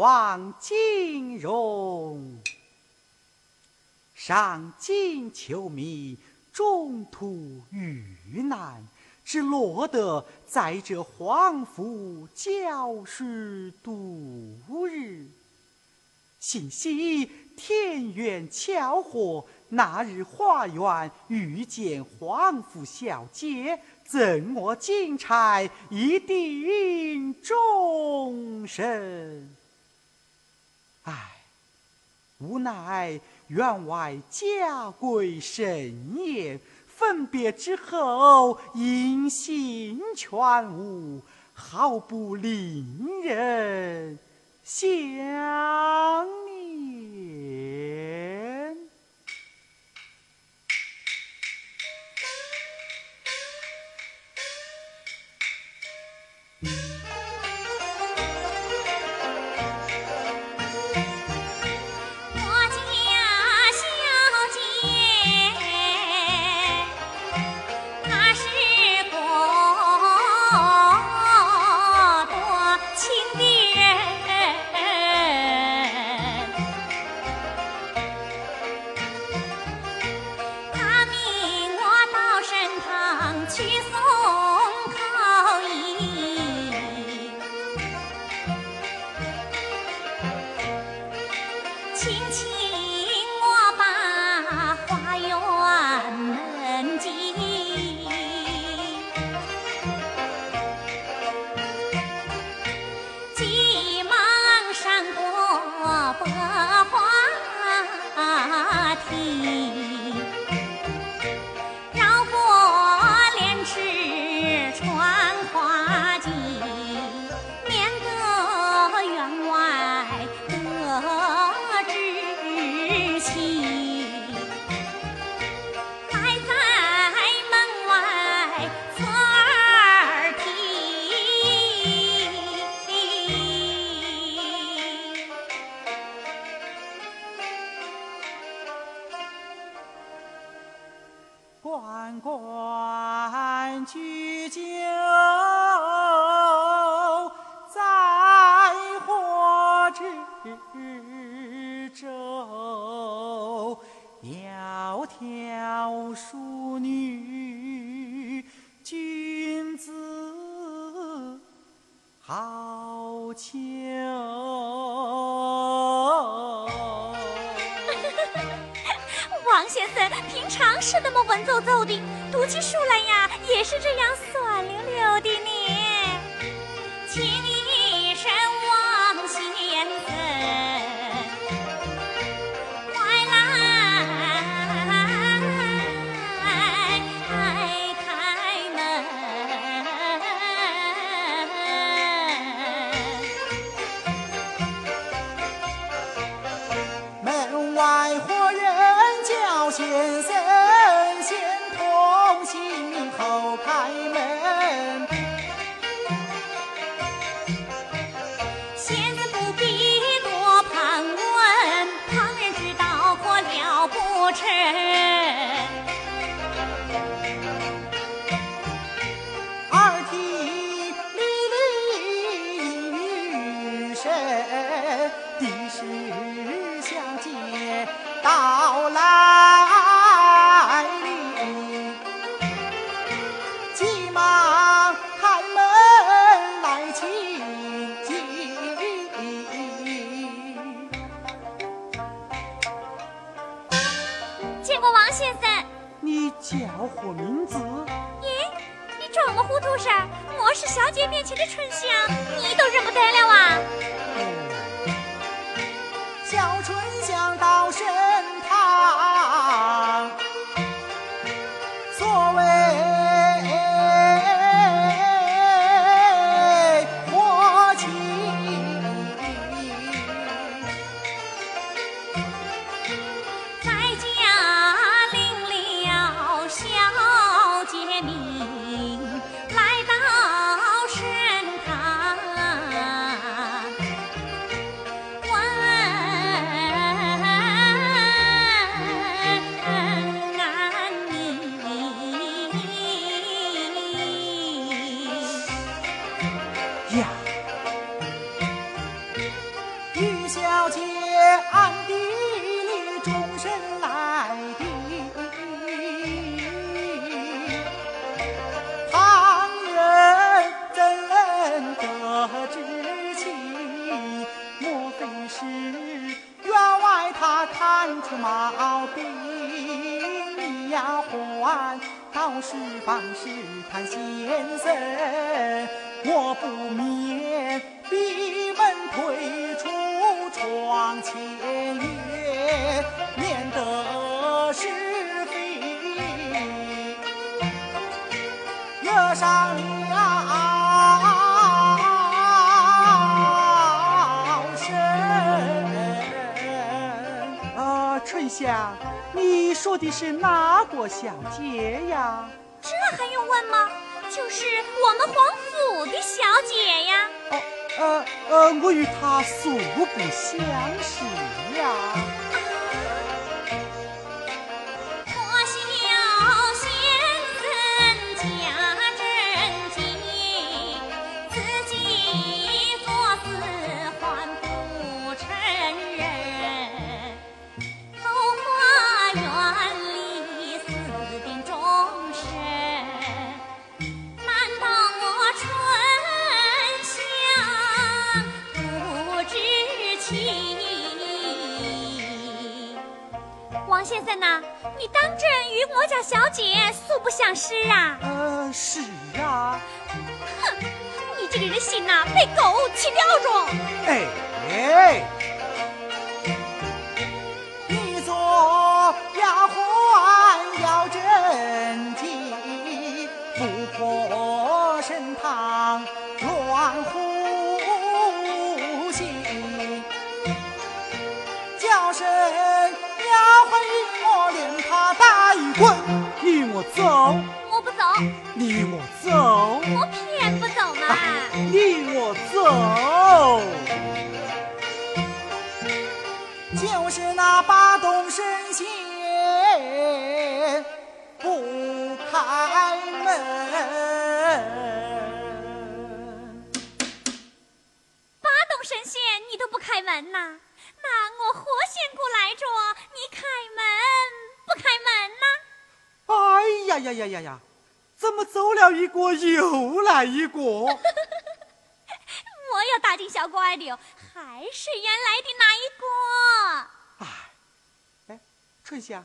王金荣，上京求觅，中途遇难，只落得在这皇府教书度日。幸喜天缘巧合，那日花园遇见皇府小姐，赠我金钗一定终身。唉，无奈员外家规甚严，分别之后音信全无，毫不令人想念。去死。关雎鸠，在花之洲。窈窕淑女，君子好逑。王先生平常是那么文绉绉的，读起书来呀也是这样我名字？咦，你这么糊涂噻？我是小姐面前的春香，你都认不得了啊？玉小姐暗地里终身来定，旁人怎得知情？莫非是员外？他看出毛病，你要换，到时帮试谈先生，我不免。说的是哪个小姐呀？这还用问吗？就是我们皇府的小姐呀。哦，呃呃，我与她素不相识呀。先生呐，你当真与我家小姐素不相识啊？呃，是啊。哼，你这个人心呐，被狗吃掉着。哎，你滚，你我走，我不走，你我走，我偏不走嘛，你我走，就是那八洞神仙不开门，八洞神仙你都不开门呐？那我活仙姑来着？你开门不开门呢？哎呀呀呀呀呀！怎么走了一个又来一个？我要大惊小怪的哟，还是原来的那一个。哎，哎，春香，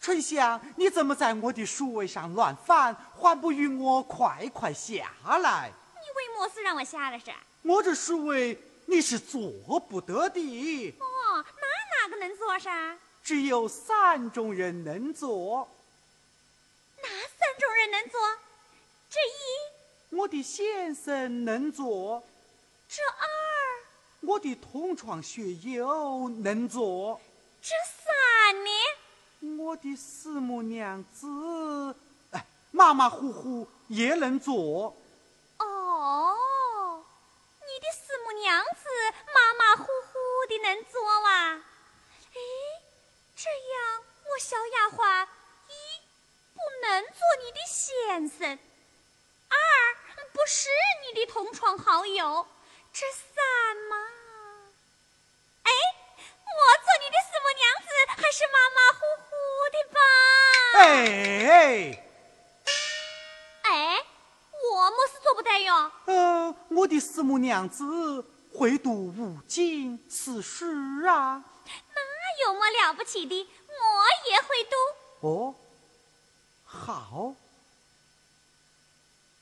春香，你怎么在我的书位上乱翻？还不与我快快下来？你为么事让我下来噻？我这书位。你是做不得的哦，那哪个能做噻？只有三种人能做。哪三种人能做？这一，我的先生能做；这二，我的同床学友能做；这三呢？我的师母娘子，哎，马马虎虎也能做。哦，你的师母娘子马马虎虎的能做哇？哎，这样我小丫鬟一做你的先生，二不是你的同窗好友，这三嘛？哎，我做你的四母娘子还是马马虎虎的吧？哎，哎，我么是做不得哟？呃，我的四母娘子。会读五经四书啊，那有么了不起的？我也会读。哦，好，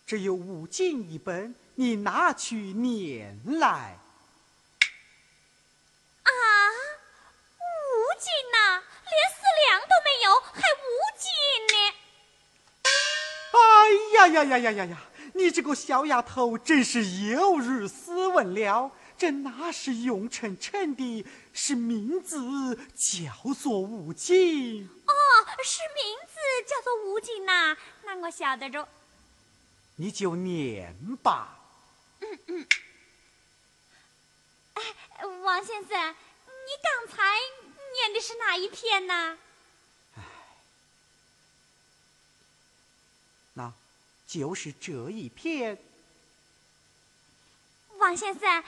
只有五斤一本，你拿去念来。啊，五斤呐，连四两都没有，还五斤呢！哎呀呀呀呀呀呀！你这个小丫头，真是有辱斯文了。这哪是用称称的？是名字叫做吴锦。哦，是名字叫做吴锦呐，那我晓得着。你就念吧。嗯嗯。哎，王先生，你刚才念的是哪一篇呢？哎，那就是这一篇。王先生。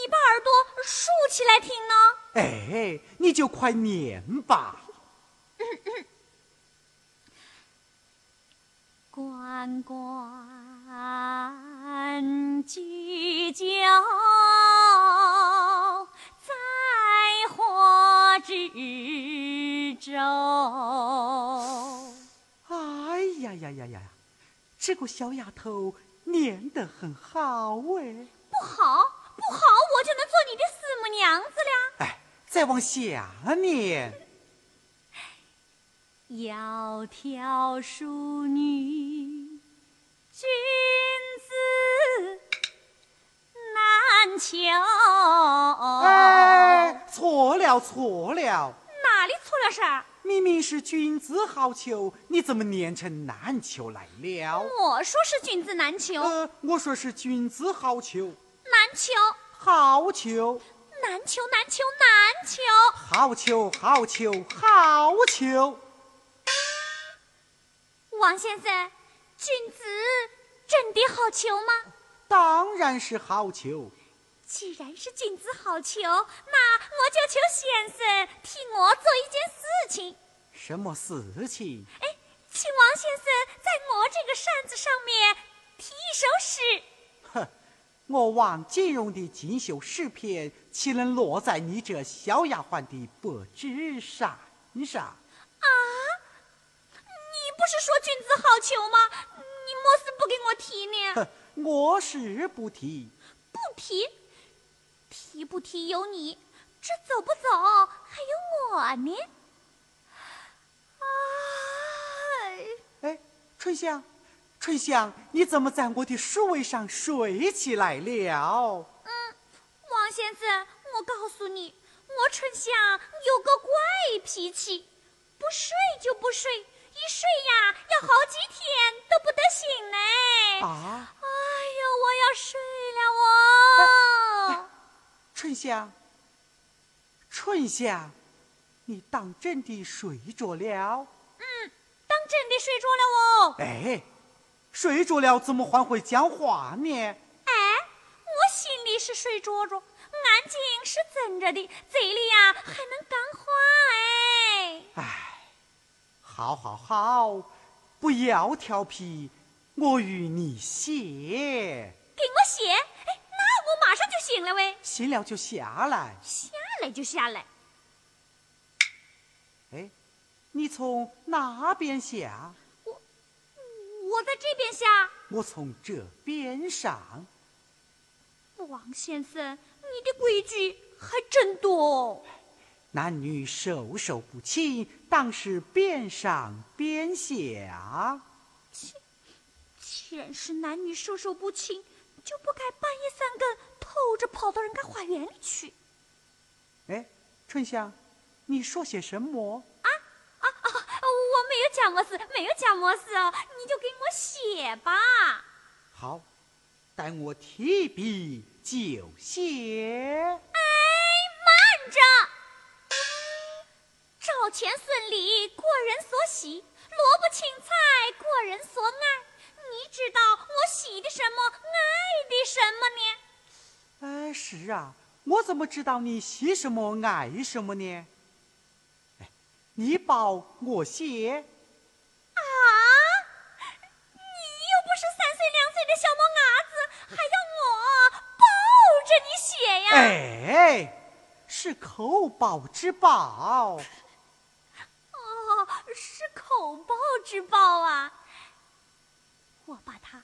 你把耳朵竖起来听呢？哎，你就快念吧。这个小丫头念得很好哎。不好。不好，我就能做你的四母娘子了。哎，再往下念。窈窕淑女，君子难求。哎，错了错了。哪里错了啥？明明是君子好逑，你怎么念成难求来了？我说是君子难求。呃，我说是君子好逑。难求，好求，难求，难求，难求，好求，好求，好求。王先生，君子真的好求吗？当然是好求。既然是君子好求，那我就求先生替我做一件事情。什么事情？哎，请王先生在我这个扇子上面题一首诗。哼。我王金荣的锦绣诗篇，岂能落在你这小丫鬟的白纸扇上？啊！你不是说君子好逑吗？你莫是不给我提呢？哼，我是不提。不提？提不提有你，这走不走还有我呢。哎，哎，春香。春香，你怎么在我的书位上睡起来了？嗯，王先生，我告诉你，我春香有个怪脾气，不睡就不睡，一睡呀要好几春香，春香，你当真的睡着了？嗯，当真的睡着了哦。哎。睡着了，怎么还会讲话呢？哎，我心里是睡着着，眼睛是睁着的，嘴里呀还能讲话哎。哎，好好好，不要调皮，我与你写。给我写？醒了喂。醒了就下来。下来就下来。哎，你从哪边下？我在这边下，我从这边上。王先生，你的规矩还真多。男女授受不亲，当是边上边下。既既然是男女授受不亲，就不该半夜三更偷着跑到人家花园里去。哎，春香，你说些什么？啊啊啊！我没有讲么事，没有讲么事哦，你就给我写吧。好，待我提笔就写。哎，慢着！赵钱孙李，过人所喜；萝卜青菜，过人所爱。你知道我喜的什么，爱的什么呢？哎，是啊，我怎么知道你喜什么，爱什么呢？哎你抱我写啊！你又不是三岁两岁的小毛伢子，还要我抱着你写呀？哎，是口宝之宝。哦，是口之宝啊！我把它。